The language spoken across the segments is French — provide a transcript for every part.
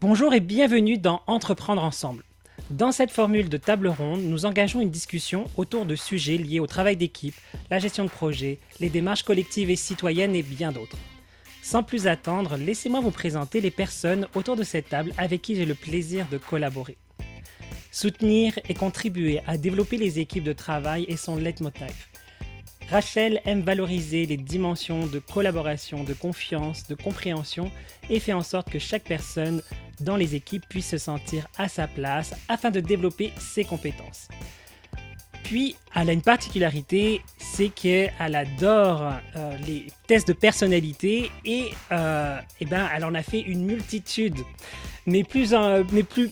Bonjour et bienvenue dans Entreprendre ensemble. Dans cette formule de table ronde, nous engageons une discussion autour de sujets liés au travail d'équipe, la gestion de projet, les démarches collectives et citoyennes et bien d'autres. Sans plus attendre, laissez-moi vous présenter les personnes autour de cette table avec qui j'ai le plaisir de collaborer. Soutenir et contribuer à développer les équipes de travail est son leitmotiv. Rachel aime valoriser les dimensions de collaboration, de confiance, de compréhension et fait en sorte que chaque personne dans les équipes puisse se sentir à sa place afin de développer ses compétences. Puis, elle a une particularité, c'est qu'elle adore euh, les tests de personnalité et, euh, eh ben, elle en a fait une multitude. Mais plus,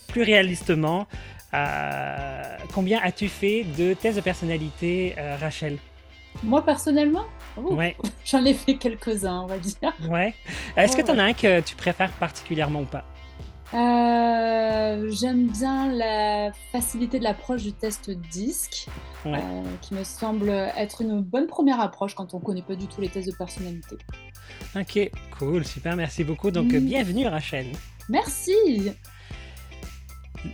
plus réalistement, euh, combien as-tu fait de tests de personnalité, Rachel? Moi, personnellement, oh, ouais. j'en ai fait quelques-uns, on va dire. Ouais. Est-ce que tu en as un que tu préfères particulièrement ou pas? Euh, J'aime bien la facilité de l'approche du test disque, euh, qui me semble être une bonne première approche quand on ne connaît pas du tout les tests de personnalité. Ok, cool, super, merci beaucoup. Donc, mm. bienvenue Rachel. Merci.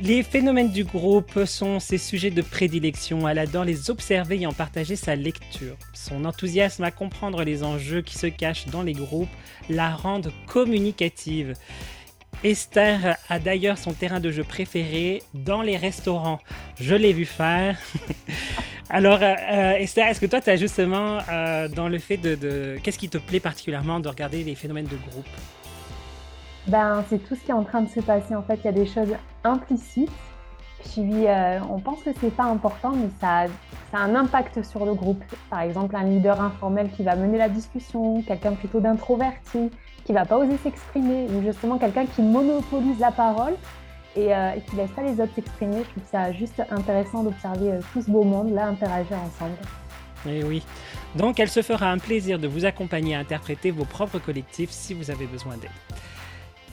Les phénomènes du groupe sont ses sujets de prédilection. Elle adore les observer et en partager sa lecture. Son enthousiasme à comprendre les enjeux qui se cachent dans les groupes la rendent communicative. Esther a d'ailleurs son terrain de jeu préféré dans les restaurants. Je l'ai vu faire. Alors, euh, Esther, est-ce que toi, tu as justement euh, dans le fait de Qu'est-ce qui te plaît particulièrement de regarder les phénomènes de groupe? Ben, c'est tout ce qui est en train de se passer. En fait, il y a des choses implicites. Puis, euh, on pense que c'est pas important, mais ça a, un impact sur le groupe. Par exemple, un leader informel qui va mener la discussion, quelqu'un plutôt d'introverti, qui va pas oser s'exprimer, ou justement quelqu'un qui monopolise la parole et, euh, qui laisse pas les autres s'exprimer. Je trouve ça juste intéressant d'observer euh, tout ce beau monde là interagir ensemble. Eh oui. Donc, elle se fera un plaisir de vous accompagner à interpréter vos propres collectifs si vous avez besoin d'aide.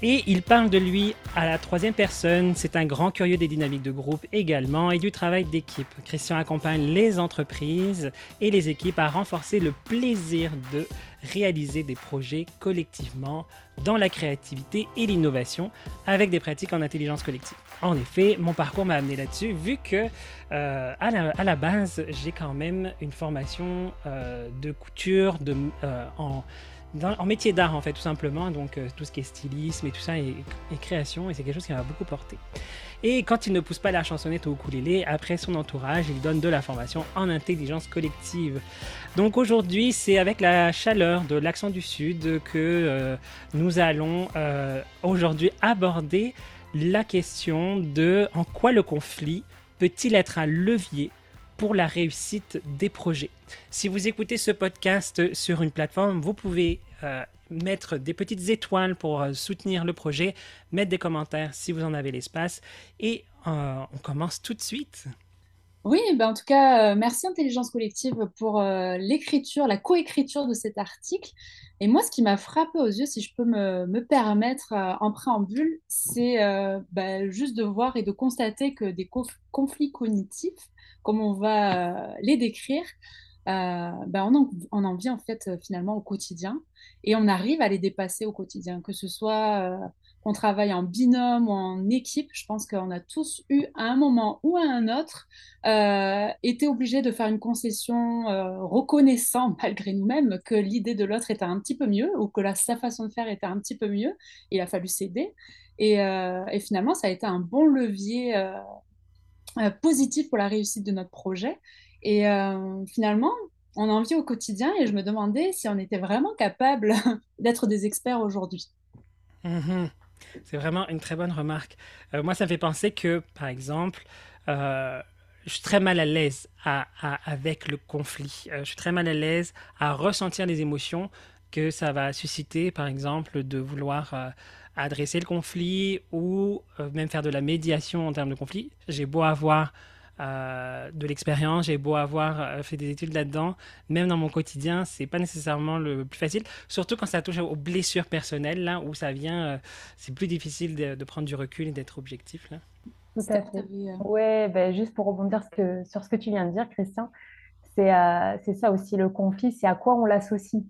Et il parle de lui à la troisième personne. C'est un grand curieux des dynamiques de groupe également et du travail d'équipe. Christian accompagne les entreprises et les équipes à renforcer le plaisir de réaliser des projets collectivement dans la créativité et l'innovation avec des pratiques en intelligence collective. En effet, mon parcours m'a amené là-dessus vu que euh, à, la, base, j'ai quand même une formation euh, de couture de, euh, en en métier d'art en fait tout simplement. Donc euh, tout ce qui est stylisme et tout ça et, création et c'est quelque chose qui m'a beaucoup porté. Et quand il ne pousse pas la chansonnette au ukulélé après son entourage il donne de la formation en intelligence collective. Donc aujourd'hui c'est avec la chaleur de l'accent du sud que euh, nous allons euh, aujourd'hui aborder la question de en quoi le conflit peut-il être un levier pour la réussite des projets. Si vous écoutez ce podcast sur une plateforme, vous pouvez euh, mettre des petites étoiles pour euh, soutenir le projet, mettre des commentaires si vous en avez l'espace et euh, on commence tout de suite. Oui, ben en tout cas, merci Intelligence Collective pour l'écriture, la coécriture de cet article. Et moi, ce qui m'a frappé aux yeux, si je peux me, me permettre en préambule, c'est ben, juste de voir et de constater que des conflits cognitifs comme on va euh, les décrire, euh, ben on, en, en, vient en fait euh, finalement au quotidien et on arrive à les dépasser au quotidien, que ce soit qu'on travaille en binôme ou en équipe. Je pense qu'on a tous eu à un moment ou à un autre été obligés de faire une concession reconnaissant malgré nous-mêmes que l'idée de l'autre était un petit peu mieux ou que la, sa façon de faire était un petit peu mieux. Il a fallu céder et, finalement ça a été un bon levier positif pour la réussite de notre projet. Et euh, finalement, on en vit au quotidien et je me demandais si on était vraiment capable d'être des experts aujourd'hui. Mhm. C'est vraiment une très bonne remarque. Euh, moi, ça me fait penser que, par exemple, je suis très mal à l'aise avec le conflit. je suis très mal à l'aise à ressentir les émotions que ça va susciter, par exemple, de vouloir adresser le conflit ou euh, même faire de la médiation en termes de conflit. J'ai beau avoir euh, de l'expérience, j'ai beau avoir euh, fait des études là-dedans, même dans mon quotidien, c'est pas nécessairement le plus facile, surtout quand ça touche aux blessures personnelles, là où ça vient, c'est plus difficile de, prendre du recul et d'être objectif. Là. Tout à fait. Ouais, ben, juste pour rebondir sur ce que tu viens de dire, Christian, c'est ça aussi, le conflit, c'est à quoi on l'associe.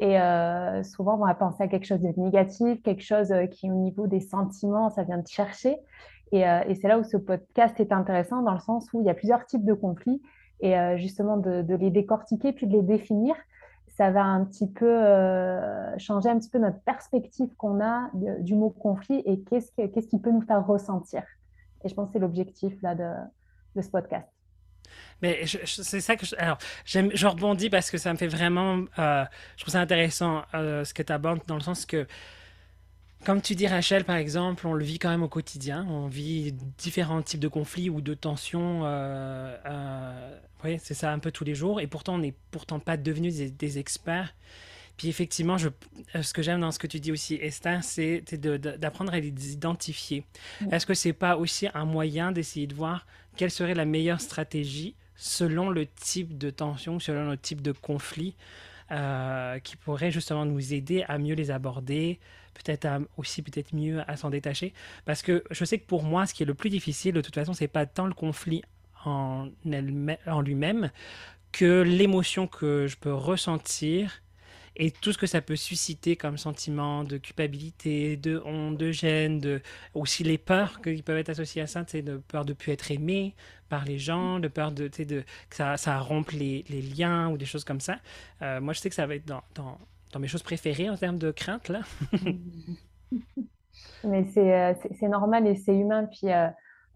Et euh, souvent, on va penser à quelque chose de négatif, quelque chose euh, qui, au niveau des sentiments, ça vient de chercher. Et, et c'est là où ce podcast est intéressant, dans le sens où il y a plusieurs types de conflits. Et justement, de, de, les décortiquer, puis de les définir, ça va un petit peu changer un petit peu notre perspective qu'on a du mot conflit et qu'est-ce, qu'est-ce qui peut nous faire ressentir. Et je pense que c'est l'objectif là, de, de ce podcast. Mais c'est ça que je, alors j'aime, je rebondis parce que ça me fait vraiment, euh, je trouve ça intéressant euh, ce que tu abordes dans le sens que, comme tu dis Rachel par exemple, on le vit quand même au quotidien, on vit différents types de conflits ou de tensions, euh, oui c'est ça un peu tous les jours, et pourtant on n'est pourtant pas devenus des, experts. Puis effectivement, je, ce que j'aime dans ce que tu dis aussi, Esther, c'est d'apprendre à les identifier. Est-ce que c'est pas aussi un moyen d'essayer de voir quelle serait la meilleure stratégie selon le type de tension, selon le type de conflit, euh, qui pourrait justement nous aider à mieux les aborder, peut-être aussi peut-être mieux à s'en détacher? Parce que je sais que pour moi, ce qui est le plus difficile, de toute façon, c'est pas tant le conflit en, en lui-même que l'émotion que je peux ressentir et tout ce que ça peut susciter comme sentiment de culpabilité, de honte, de gêne, de aussi les peurs qui peuvent être associées à ça, c'est de peur de ne plus être aimé par les gens, de peur de, de que ça, ça rompe les, les, liens ou des choses comme ça. Euh, moi, je sais que ça va être dans, dans, mes choses préférées en termes de crainte là. Mais euh, c'est normal et c'est humain. Puis euh,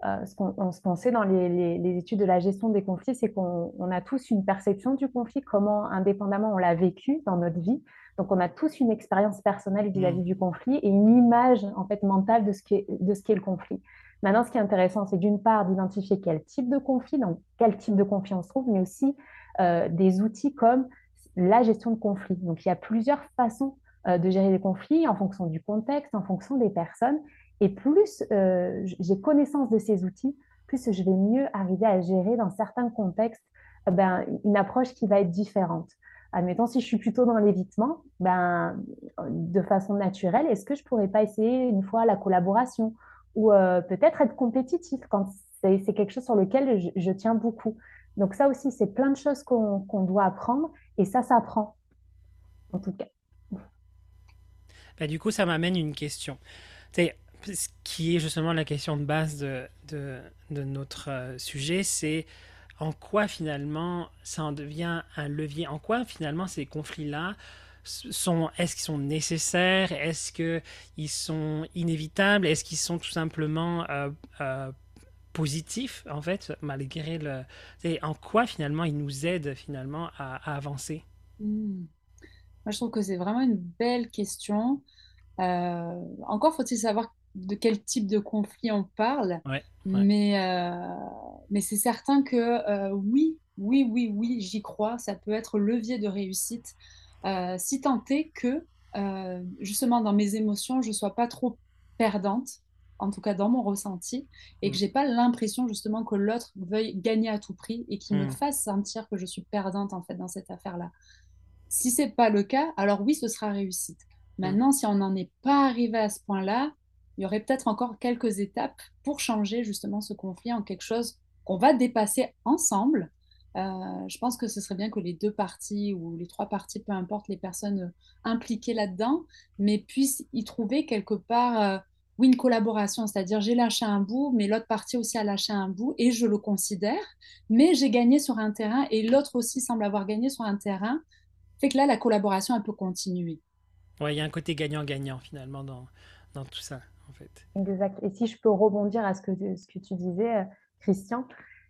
euh, ce qu'on sait dans les, études de la gestion des conflits, c'est qu'on a tous une perception du conflit, comment indépendamment on l'a vécu dans notre vie. Donc on a tous une expérience personnelle vis-à-vis mm. du conflit et une image en fait mentale de ce qu'est le conflit. Maintenant, ce qui est intéressant, c'est d'une part d'identifier quel type de conflit, dans quel type de conflit on se trouve, mais aussi euh, des outils comme la gestion de conflit. Donc il y a plusieurs façons euh, de gérer les conflits en fonction du contexte, en fonction des personnes. Et plus euh, j'ai connaissance de ces outils, plus je vais mieux arriver à gérer dans certains contextes ben, une approche qui va être différente. Admettons, si je suis plutôt dans l'évitement, ben, de façon naturelle, est-ce que je pourrais pas essayer une fois la collaboration ou euh, peut-être être compétitif quand c'est quelque chose sur lequel je, tiens beaucoup. Donc ça aussi, c'est plein de choses qu'on doit apprendre et ça s'apprend, en tout cas. Ben, du coup, ça m'amène une question. Ce qui est justement la question de base de, notre euh, sujet, c'est en quoi finalement ça en devient un levier, en quoi finalement ces conflits-là sont, est-ce qu'ils sont nécessaires, est-ce qu'ils sont inévitables, est-ce qu'ils sont tout simplement euh, euh, positifs en fait, malgré le... En quoi finalement ils nous aident finalement à, avancer? Mmh. Moi je trouve que c'est vraiment une belle question. encore faut-il savoir de quel type de conflit on parle. Mais, euh, mais c'est certain que euh, oui, oui, oui, oui, j'y crois. Ça peut être levier de réussite. Euh, si tant est que, justement, dans mes émotions, je ne sois pas trop perdante, en tout cas dans mon ressenti, et que mm. j'ai pas l'impression, justement, que l'autre veuille gagner à tout prix et qu'il me mm. fasse sentir que je suis perdante, en fait, dans cette affaire-là. Si c'est pas le cas, alors oui, ce sera réussite. Mm. Maintenant, si on n'en est pas arrivé à ce point-là, il y aurait peut-être encore quelques étapes pour changer justement ce conflit en quelque chose qu'on va dépasser ensemble. Euh, je pense que ce serait bien que les deux parties ou les trois parties, peu importe les personnes euh, impliquées là-dedans, mais puissent y trouver quelque part, euh, oui, une collaboration, c'est-à-dire j'ai lâché un bout, mais l'autre partie aussi a lâché un bout et je le considère, mais j'ai gagné sur un terrain et l'autre aussi semble avoir gagné sur un terrain, fait que là, la collaboration, elle peut continuer. Oui, il y a un côté gagnant-gagnant finalement dans, dans tout ça. Exact. Et si je peux rebondir à ce que, ce que tu disais, euh, Christian,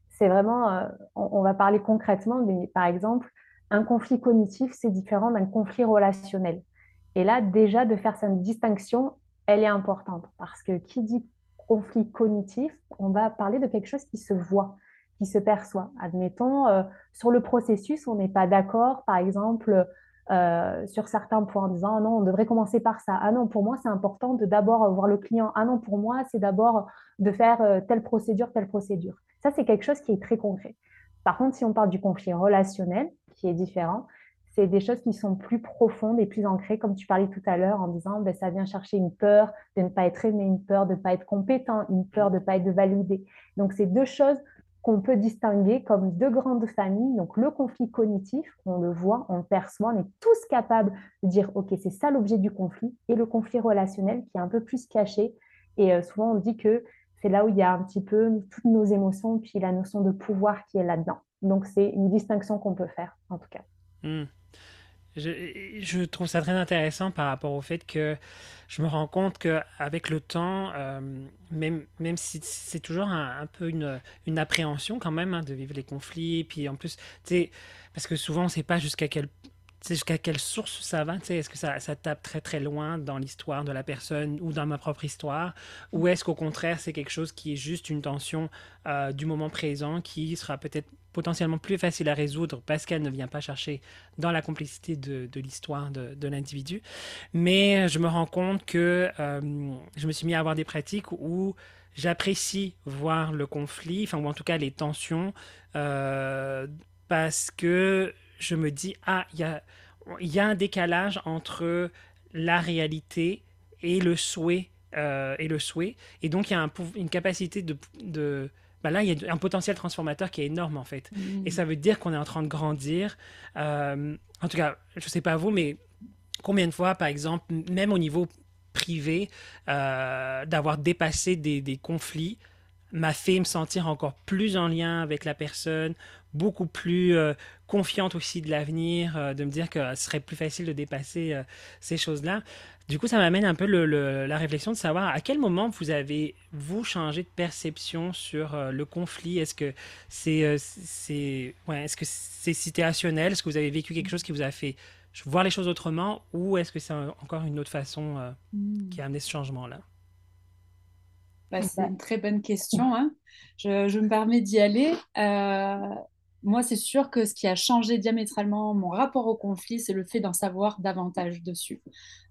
c'est vraiment, euh, on, va parler concrètement, mais par exemple, un conflit cognitif, c'est différent d'un conflit relationnel. Et là, déjà, de faire cette distinction, elle est importante parce que qui dit conflit cognitif, on va parler de quelque chose qui se voit, qui se perçoit. Admettons, euh, sur le processus, on n'est pas d'accord, par exemple, euh, sur certains points en disant ah non, on devrait commencer par ça. Ah non, pour moi, c'est important de d'abord voir le client. Ah non, pour moi, c'est d'abord de faire euh, telle procédure, telle procédure. Ça, c'est quelque chose qui est très concret. Par contre, si on parle du conflit relationnel, qui est différent, c'est des choses qui sont plus profondes et plus ancrées, comme tu parlais tout à l'heure, en disant ben, ça vient chercher une peur de ne pas être aimé, une peur de ne pas être compétent, une peur de ne pas être validé. Donc, c'est deux choses qu'on peut distinguer comme deux grandes familles. Donc le conflit cognitif, on le voit, on le perçoit, on est tous capables de dire, OK, c'est ça l'objet du conflit, et le conflit relationnel qui est un peu plus caché. Et euh, souvent, on dit que c'est là où il y a un petit peu toutes nos émotions, puis la notion de pouvoir qui est là-dedans. Donc c'est une distinction qu'on peut faire, en tout cas. Hmm. Je, trouve ça très intéressant par rapport au fait que je me rends compte qu'avec le temps, euh, même, même si c'est toujours un, peu une, une, appréhension quand même hein, de vivre les conflits, puis en plus, parce que souvent on ne sait pas jusqu'à quel jusqu'à quelle source ça va Est-ce que ça, ça, tape très très loin dans l'histoire de la personne ou dans ma propre histoire Ou est-ce qu'au contraire c'est quelque chose qui est juste une tension euh, du moment présent qui sera peut-être potentiellement plus facile à résoudre parce qu'elle ne vient pas chercher dans la complicité de, l'histoire de, l'individu. Mais je me rends compte que euh, je me suis mis à avoir des pratiques où j'apprécie voir le conflit, enfin ou en tout cas les tensions, euh, parce que je me dis, ah, il y a, y a un décalage entre la réalité et le souhait. Euh, et le souhait. Et donc, il y a une capacité de bah là, il y a un potentiel transformateur qui est énorme, en fait. Mmh. Et ça veut dire qu'on est en train de grandir. Euh, en tout cas, je ne sais pas vous, mais combien de fois, par exemple, même au niveau privé, euh, d'avoir dépassé des, des conflits m'a fait me sentir encore plus en lien avec la personne, beaucoup plus euh, confiante aussi de l'avenir, euh, de me dire que ce serait plus facile de dépasser euh, ces choses-là. Du coup, ça m'amène un peu la réflexion de savoir à quel moment vous avez, vous, changé de perception sur le conflit. Est-ce que c'est c'est ouais, est -ce c'est situationnel? Est-ce que vous avez vécu quelque chose qui vous a fait voir les choses autrement? Ou est-ce que c'est encore une autre façon hmm. qui a amené ce changement-là? Bah, C'est une très bonne question. Hein. Je, je, me permets d'y aller moi, c'est sûr que ce qui a changé diamétralement mon rapport au conflit, c'est le fait d'en savoir davantage dessus.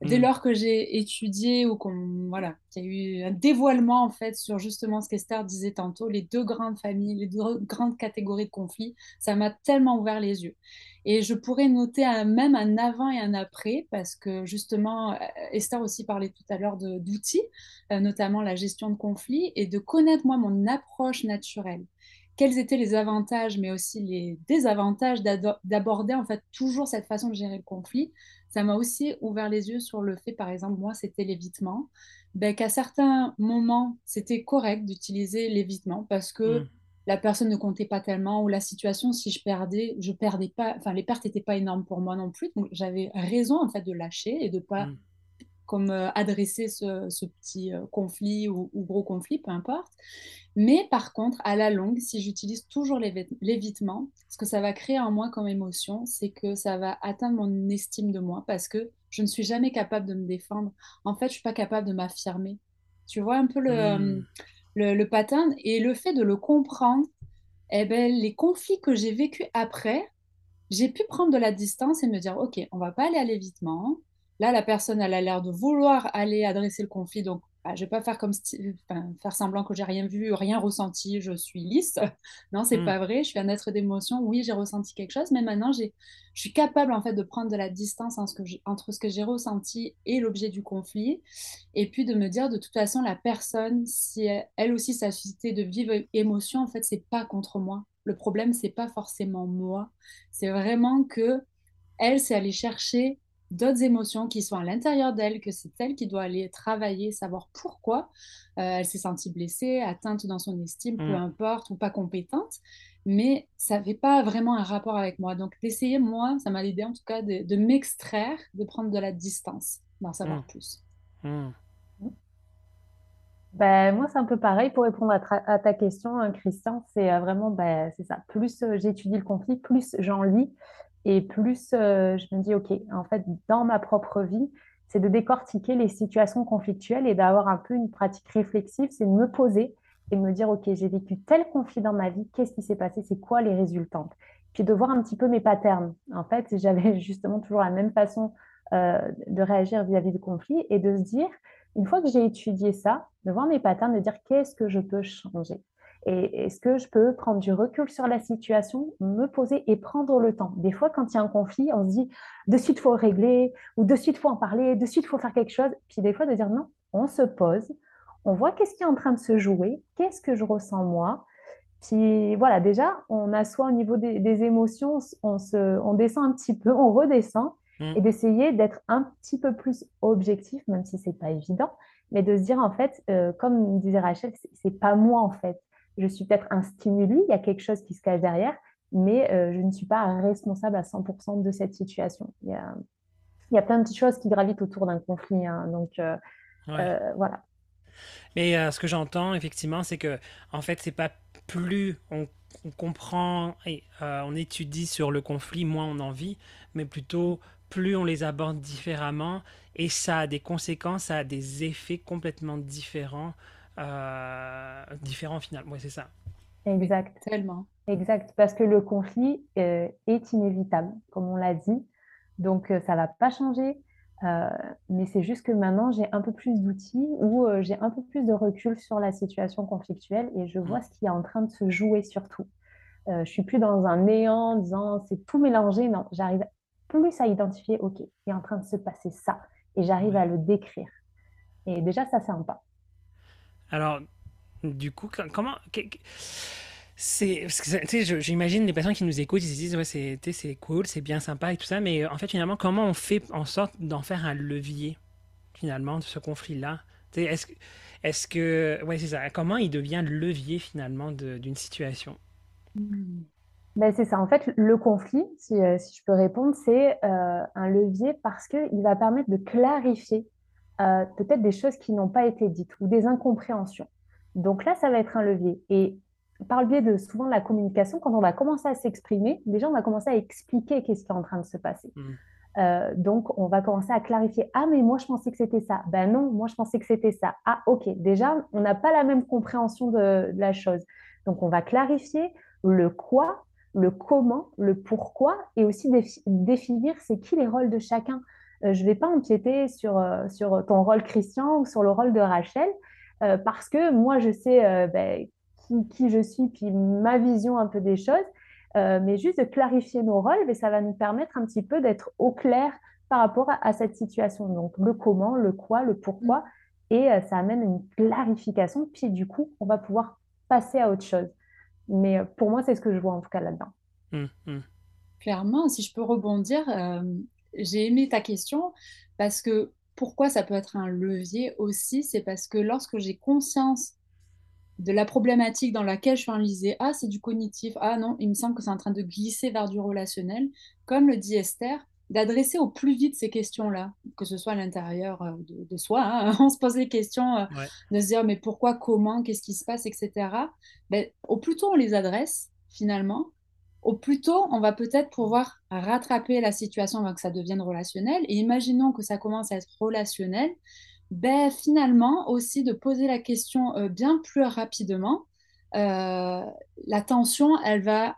Dès mm. lors que j'ai étudié ou qu'on voilà, qu'il y a eu un dévoilement en fait sur justement ce qu'Esther disait tantôt, les deux grandes familles, les deux grandes catégories de conflits, ça m'a tellement ouvert les yeux. Et je pourrais noter un, même un avant et un après, parce que justement, euh, Esther aussi parlait tout à l'heure d'outils, euh, notamment la gestion de conflits, et de connaître moi mon approche naturelle quels étaient les avantages, mais aussi les désavantages d'aborder en fait toujours cette façon de gérer le conflit. Ça m'a aussi ouvert les yeux sur le fait, par exemple, moi, c'était l'évitement, ben, qu'à certains moments, c'était correct d'utiliser l'évitement parce que mmh. la personne ne comptait pas tellement ou la situation, si je perdais, je perdais pas, enfin, les pertes n'étaient pas énormes pour moi non plus. Donc, j'avais raison en fait de lâcher et de pas mmh comme euh, adresser ce, petit euh, conflit ou, gros conflit, peu importe. Mais par contre, à la longue, si j'utilise toujours l'évitement, ce que ça va créer en moi comme émotion, c'est que ça va atteindre mon estime de moi parce que je ne suis jamais capable de me défendre. En fait, je suis pas capable de m'affirmer. Tu vois un peu le, mmh. le, le, pattern et le fait de le comprendre, eh ben, les conflits que j'ai vécus après, j'ai pu prendre de la distance et me dire, OK, on va pas aller à l'évitement, Là, la personne, elle a l'air de vouloir aller adresser le conflit, donc bah, je ne vais pas faire, comme faire semblant que j'ai rien vu, rien ressenti, je suis lisse. non, c'est n'est mm. pas vrai. Je suis un être d'émotion. Oui, j'ai ressenti quelque chose, mais maintenant, je suis capable en fait de prendre de la distance entre ce que j'ai ressenti et l'objet du conflit, et puis de me dire de toute façon, la personne, si elle, aussi s'est suscité de vives émotions, en fait, c'est pas contre moi. Le problème, c'est pas forcément moi. C'est vraiment que elle, c'est aller chercher d'autres émotions qui sont à l'intérieur d'elle, que c'est elle qui doit aller travailler, savoir pourquoi euh, elle s'est sentie blessée, atteinte dans son estime, peu mm. importe, ou pas compétente. Mais ça n'avait pas vraiment un rapport avec moi. Donc d'essayer, moi, ça m'a aidé en tout cas de, m'extraire, de prendre de la distance, d'en savoir mm. plus. Mm. Ben, moi, c'est un peu pareil pour répondre à, ta question, hein, Christian. C'est euh, vraiment, ben, c'est ça. Plus euh, j'étudie le conflit, plus j'en lis. Et plus euh, je me dis, OK, en fait, dans ma propre vie, c'est de décortiquer les situations conflictuelles et d'avoir un peu une pratique réflexive, c'est de me poser et de me dire, OK, j'ai vécu tel conflit dans ma vie, qu'est-ce qui s'est passé, c'est quoi les résultats Puis de voir un petit peu mes patterns. En fait, j'avais justement toujours la même façon euh, de réagir vis-à-vis du conflit et de se dire, une fois que j'ai étudié ça, de voir mes patterns, de dire qu'est-ce que je peux changer? Et est-ce que je peux prendre du recul sur la situation, me poser et prendre le temps? Des fois, quand il y a un conflit, on se dit de suite, il faut régler, ou de suite, il faut en parler, de suite, il faut faire quelque chose. Puis des fois, de dire non, on se pose, on voit qu'est-ce qui est en train de se jouer, qu'est-ce que je ressens moi, Puis voilà, déjà, on assoit au niveau des, émotions, on, se, on descend un petit peu, on redescend, mm. et d'essayer d'être un petit peu plus objectif, même si c'est pas évident, mais de se dire en fait, euh, comme disait Rachel, c'est pas moi en fait. Je suis peut-être un stimuli, il y a quelque chose qui se cache derrière, mais euh, je ne suis pas responsable à 100% de cette situation. Il y, a, il y a plein de petites choses qui gravitent autour d'un conflit. Hein, donc euh, voilà. Mais ce que j'entends effectivement, c'est que en fait, c'est pas plus on, comprend et on étudie sur le conflit, moins on en vit, mais plutôt plus on les aborde différemment et ça a des conséquences, ça a des effets complètement différents, euh, différents finalement. Oui, c'est ça. Exact. Tellement. Exact, parce que le conflit euh, est inévitable, comme on l'a dit. Donc, euh, ça ne va pas changer. mais c'est juste que maintenant, j'ai un peu plus d'outils ou j'ai un peu plus de recul sur la situation conflictuelle et je vois mmh. ce qui est en train de se jouer surtout. je suis plus dans un néant en disant c'est tout mélangé. Non, j'arrive plus à identifier, OK, il est en train de se passer ça et j'arrive à le décrire. Et déjà, ça, c'est un pas. Alors, du coup, comment. C'est, j'imagine les personnes qui nous écoutent, ils se disent ouais c'est, c'est cool, c'est bien sympa et tout ça, mais en fait finalement comment on fait en sorte d'en faire un levier finalement de ce conflit-là? Est-ce, est-ce que ouais c'est ça, comment il devient levier finalement d'une situation? Mmh. Ben, c'est ça. En fait, le conflit, si, euh, je peux répondre, c'est euh, un levier parce qu'il va permettre de clarifier euh, peut-être des choses qui n'ont pas été dites ou des incompréhensions. Donc là, ça va être un levier. Et par le biais de souvent la communication, quand on va commencer à s'exprimer, déjà, on va commencer à expliquer qu'est-ce qui est en train de se passer. Mmh. donc, on va commencer à clarifier. Ah, mais moi, je pensais que c'était ça. Ben non, moi, je pensais que c'était ça. Ah, ok. Déjà, on n'a pas la même compréhension de, de la chose. Donc, on va clarifier le quoi le comment, le pourquoi, et aussi définir c'est qui les rôles de chacun. Euh, je ne vais pas empiéter sur, euh, sur ton rôle Christian ou sur le rôle de Rachel, euh, parce que moi, je sais ben, qui, je suis, puis ma vision un peu des choses, mais juste de clarifier nos rôles, mais ben, ça va nous permettre un petit peu d'être au clair par rapport à, à, cette situation. Donc, le comment, le quoi, le pourquoi, mm. et ça amène une clarification, puis du coup, on va pouvoir passer à autre chose. Mais euh, pour moi, c'est ce que je vois en tout cas là-dedans. Hum, hum. Clairement, si je peux rebondir, euh, j'ai aimé ta question parce que pourquoi ça peut être un levier aussi, c'est parce que lorsque j'ai conscience de la problématique dans laquelle je suis enlisée, ah c'est du cognitif, ah non, il me semble que c'est en train de glisser vers du relationnel, comme le dit Esther, d'adresser au plus vite ces questions-là, que ce soit à l'intérieur euh, de, soi. Hein. On se pose des questions euh, de se dire mais pourquoi, comment, qu'est-ce qui se passe, etc. Ben, au plus tôt on les adresse, finalement, au plus tôt on va peut-être pouvoir rattraper la situation avant que ça devienne relationnel. Et imaginons que ça commence à être relationnel, ben, finalement aussi de poser la question euh, bien plus rapidement. la tension, elle va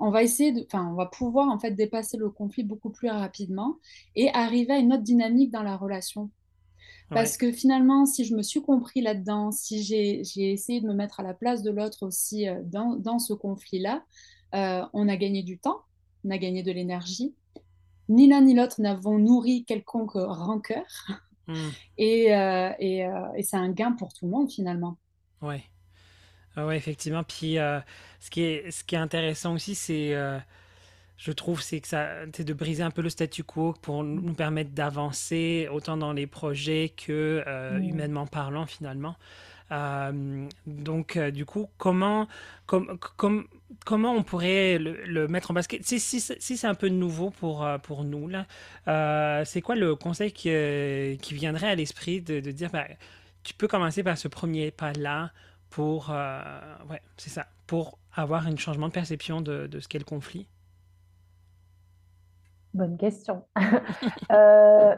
on va essayer de, enfin, on va pouvoir en fait dépasser le conflit beaucoup plus rapidement et arriver à une autre dynamique dans la relation. Parce que finalement, si je me suis compris là-dedans, si j'ai essayé de me mettre à la place de l'autre aussi euh, dans, ce conflit-là, euh, on a gagné du temps, on a gagné de l'énergie. Ni l'un ni l'autre n'avons nourri quelconque rancœur. Mmh. Et, euh, et, et c'est un gain pour tout le monde finalement. Ouais. Ah oui, effectivement. Puis euh, ce, qui est, ce qui est intéressant aussi, c'est, euh, je trouve, c'est que ça, c'est de briser un peu le statu quo pour nous permettre d'avancer autant dans les projets que euh, mmh. humainement parlant finalement. donc, du coup, comment, com, comment on pourrait le, mettre en basket? Si, c'est un peu nouveau pour, pour nous, là, c'est quoi le conseil qui, qui viendrait à l'esprit de, de dire, bah, tu peux commencer par ce premier pas-là pour, euh, ouais, c'est ça, pour avoir un changement de perception de, de ce qu'est le conflit? Bonne question. Euh,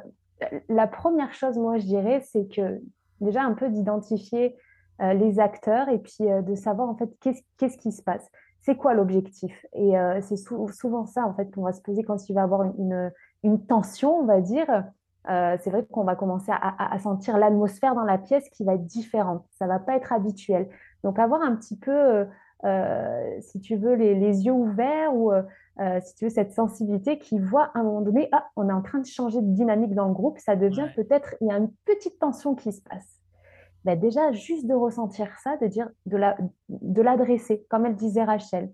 la première chose, moi, je dirais, c'est que déjà un peu d'identifier euh, les acteurs et puis de savoir en fait qu'est-ce qui se passe. C'est quoi l'objectif? Et c'est souvent ça en fait qu'on va se poser quand il va y avoir une, une tension, on va dire. Euh, c'est vrai qu'on va commencer à, sentir l'atmosphère dans la pièce qui va être différente. Ça va pas être habituel. Donc avoir un petit peu, euh, euh, si tu veux, les, yeux ouverts ou si tu veux cette sensibilité qui voit à un moment donné, ah, on est en train de changer de dynamique dans le groupe, ça devient peut-être, il y a une petite tension qui se passe. Ben déjà juste de ressentir ça, de dire de l'adresser, comme elle disait Rachel.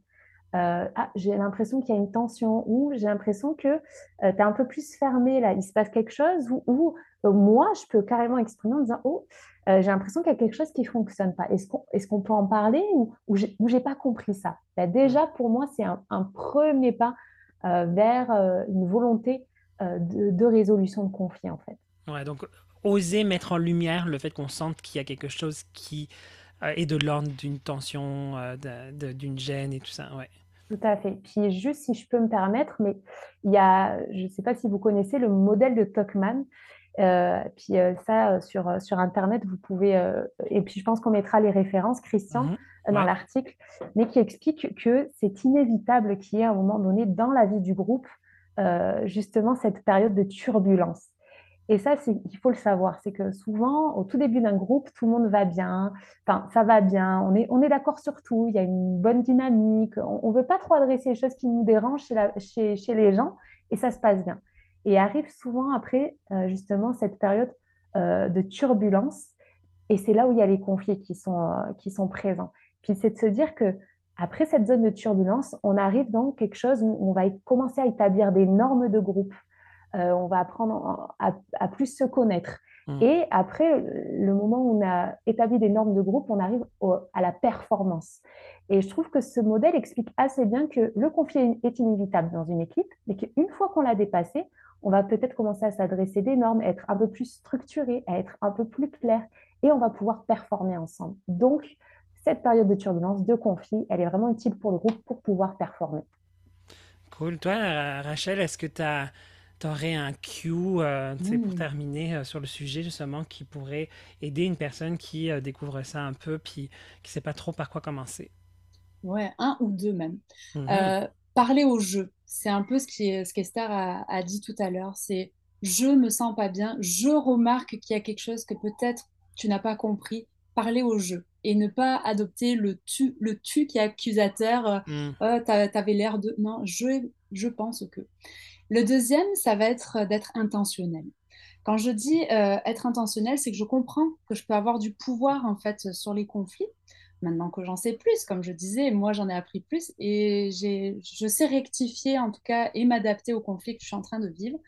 Euh, ah, j'ai l'impression qu'il y a une tension ou j'ai l'impression que euh, tu es un peu plus fermé là, il se passe quelque chose ou, euh, moi, je peux carrément exprimer en disant Oh, j'ai l'impression qu'il y a quelque chose qui ne fonctionne pas. Est-ce qu'on est qu'on peut en parler ou, ou j'ai pas compris ça? Ben, Déjà, pour moi, c'est un, premier pas vers une volonté de, de, résolution de conflit en fait. Ouais, donc oser mettre en lumière le fait qu'on sente qu'il y a quelque chose qui est de l'ordre d'une tension, d'une gêne et tout ça. Ouais. Tout à fait. Puis juste si je peux me permettre, mais il y a, je ne sais pas si vous connaissez le modèle de Tuckman. Euh, puis euh, ça, euh, sur, sur Internet, vous pouvez, et puis je pense qu'on mettra les références, Christian, mmh dans l'article, mais qui explique que c'est inévitable qu'il y ait à un moment donné dans la vie du groupe, justement, cette période de turbulence. Et ça, il faut le savoir, c'est que souvent, au tout début d'un groupe, tout le monde va bien, enfin, ça va bien, on est, on est d'accord sur tout, il y a une bonne dynamique, on ne veut pas trop adresser les choses qui nous dérangent chez, la, chez, chez, les gens, et ça se passe bien. Et arrive souvent après, euh, justement, cette période euh, de turbulence, et c'est là où il y a les conflits qui sont, euh, qui sont présents. Puis c'est de se dire que après cette zone de turbulence, on arrive dans quelque chose où on va commencer à établir des normes de groupe. Euh, on va apprendre à, plus se connaître. Mmh. Et après, le moment où on a établi des normes de groupe, on arrive à la performance. Et je trouve que ce modèle explique assez bien que le conflit est inévitable dans une équipe, mais qu'une fois qu'on l'a dépassé, on va peut-être commencer à s'adresser des normes, être un peu plus structuré, à être un peu plus clair, et on va pouvoir performer ensemble. Donc, cette période de turbulence, de conflit, elle est vraiment utile pour le groupe pour pouvoir performer. Cool. Toi, Rachel, est-ce que tu as tu aurais un cue euh, pour mmh. terminer euh, sur le sujet justement qui pourrait aider une personne qui euh, découvre ça un peu puis qui ne sait pas trop par quoi commencer Ouais, un ou deux même. Mmh parler au jeu, c'est un peu ce qu'Esther a, a, dit tout à l'heure. C'est je me sens pas bien, je remarque qu'il y a quelque chose que peut-être tu n'as pas compris. Parler au jeu et ne pas adopter le tu, le tu qui est accusateur. Mmh. Oh, tu avais l'air de. Non, je, je pense que. Le deuxième, ça va être d'être intentionnel. Quand je dis euh, être intentionnel, c'est que je comprends que je peux avoir du pouvoir en fait sur les conflits. Maintenant que j'en sais plus, comme je disais, moi j'en ai appris plus et je sais rectifier en tout cas et m'adapter aux conflits que je suis en train de vivre.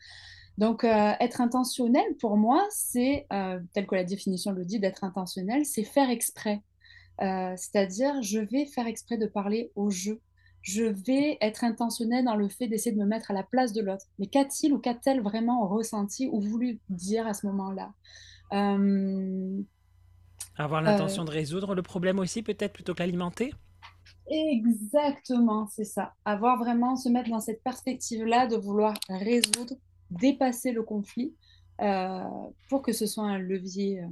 Donc euh, être intentionnel pour moi, c'est, euh, tel que la définition le dit, d'être intentionnel, c'est faire exprès. C'est-à-dire, je vais faire exprès de parler au jeu, je vais être intentionnelle dans le fait d'essayer de me mettre à la place de l'autre. Mais qu'a-t-il ou qu'a-t-elle vraiment ressenti ou voulu dire à ce moment-là? Euh, Avoir l'intention euh, de résoudre le problème aussi, peut-être, plutôt que l'alimenter? Exactement, c'est ça. Avoir vraiment, se mettre dans cette perspective-là de vouloir résoudre, dépasser le conflit euh, pour que ce soit un levier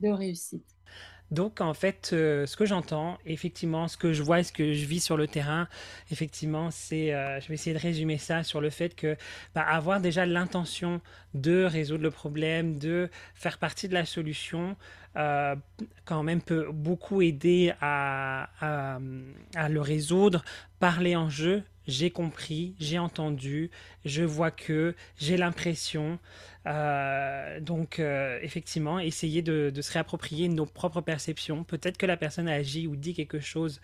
de réussite. Donc, en fait, euh, ce que j'entends, effectivement, ce que je vois et ce que je vis sur le terrain, effectivement, c'est, euh, je vais essayer de résumer ça sur le fait que bah, avoir déjà l'intention de résoudre le problème, de faire partie de la solution, euh, quand même peut beaucoup aider à, à, le résoudre. Parler en jeu, j'ai compris, j'ai entendu, je vois que, j'ai l'impression. Euh, donc, euh, effectivement, essayer de, se réapproprier nos propres perceptions. Peut-être que la personne a agi ou dit quelque chose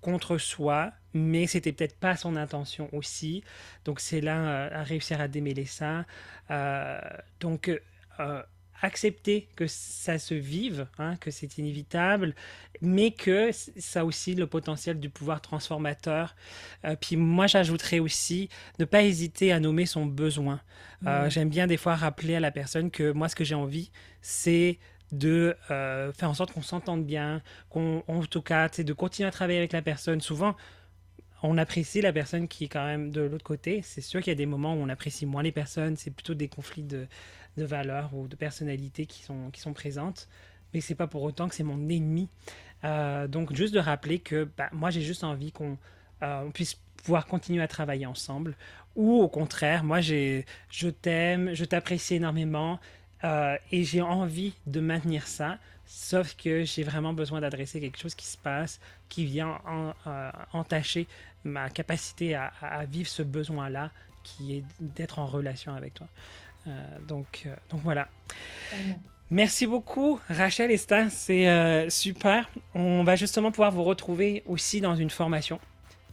contre soi, mais c'était peut-être pas son intention aussi. Donc, c'est là à réussir à démêler ça. donc, accepter que ça se vive, hein, que c'est inévitable, mais que ça a aussi le potentiel du pouvoir transformateur. Euh, puis moi, j'ajouterais aussi ne pas hésiter à nommer son besoin. Euh, j'aime bien des fois rappeler à la personne que moi, ce que j'ai envie, c'est de euh, faire en sorte qu'on s'entende bien, qu'on, en tout cas, c'est de continuer à travailler avec la personne. Souvent, on apprécie la personne qui est quand même de l'autre côté. C'est sûr qu'il y a des moments où on apprécie moins les personnes, c'est plutôt des conflits de, de valeurs ou de personnalités qui sont, qui sont présentes, mais c'est pas pour autant que c'est mon ennemi. Euh, donc juste de rappeler que bah, moi j'ai juste envie qu'on euh, puisse pouvoir continuer à travailler ensemble, ou au contraire, moi j'ai, je t'aime, je t'apprécie énormément euh, et j'ai envie de maintenir ça, sauf que j'ai vraiment besoin d'adresser quelque chose qui se passe, qui vient entacher ma capacité à, à vivre ce besoin-là, qui est d'être en relation avec toi. Euh, donc, euh, donc voilà. Merci beaucoup, Rachel et Stan, c'est euh, super. On va justement pouvoir vous retrouver aussi dans une formation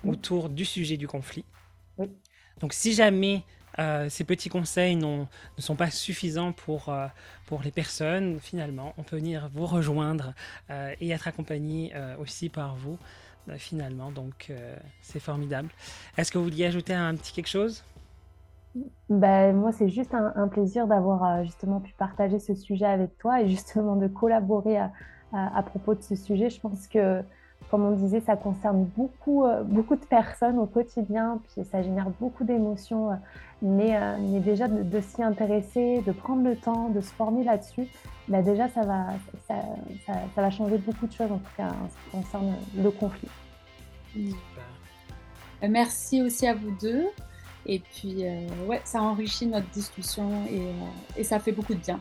autour du sujet du conflit. Oui. Donc, si jamais euh, ces petits conseils ne sont pas suffisants pour, euh, pour les personnes, finalement, on peut venir vous rejoindre et être accompagné aussi par vous, finalement. Donc, c'est formidable. Est-ce que vous vouliez ajouter un petit quelque chose? Ben, moi, c'est juste un, plaisir d'avoir euh, justement pu partager ce sujet avec toi et justement de collaborer à, propos de ce sujet. Je pense que, comme on disait, ça concerne beaucoup, euh, beaucoup de personnes au quotidien, puis ça génère beaucoup d'émotions. Euh, mais, mais, déjà, de, s'y intéresser, de prendre le temps, de se former là-dessus, ben déjà, ça va, ça, ça, va changer beaucoup de choses, en tout cas, en ce qui concerne le conflit. Merci aussi à vous deux. Et puis, euh, ça enrichit notre discussion et, euh, et, ça fait beaucoup de bien.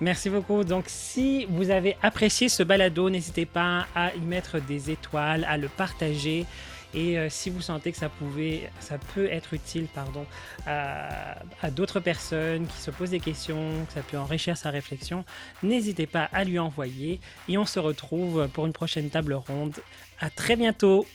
Merci beaucoup. Donc, si vous avez apprécié ce balado, n'hésitez pas à y mettre des étoiles, à le partager. Et euh, si vous sentez que ça, pouvait, ça peut être utile pardon, à, à d'autres personnes qui se posent des questions, que ça peut enrichir sa réflexion, n'hésitez pas à lui envoyer. Et on se retrouve pour une prochaine table ronde. À très bientôt.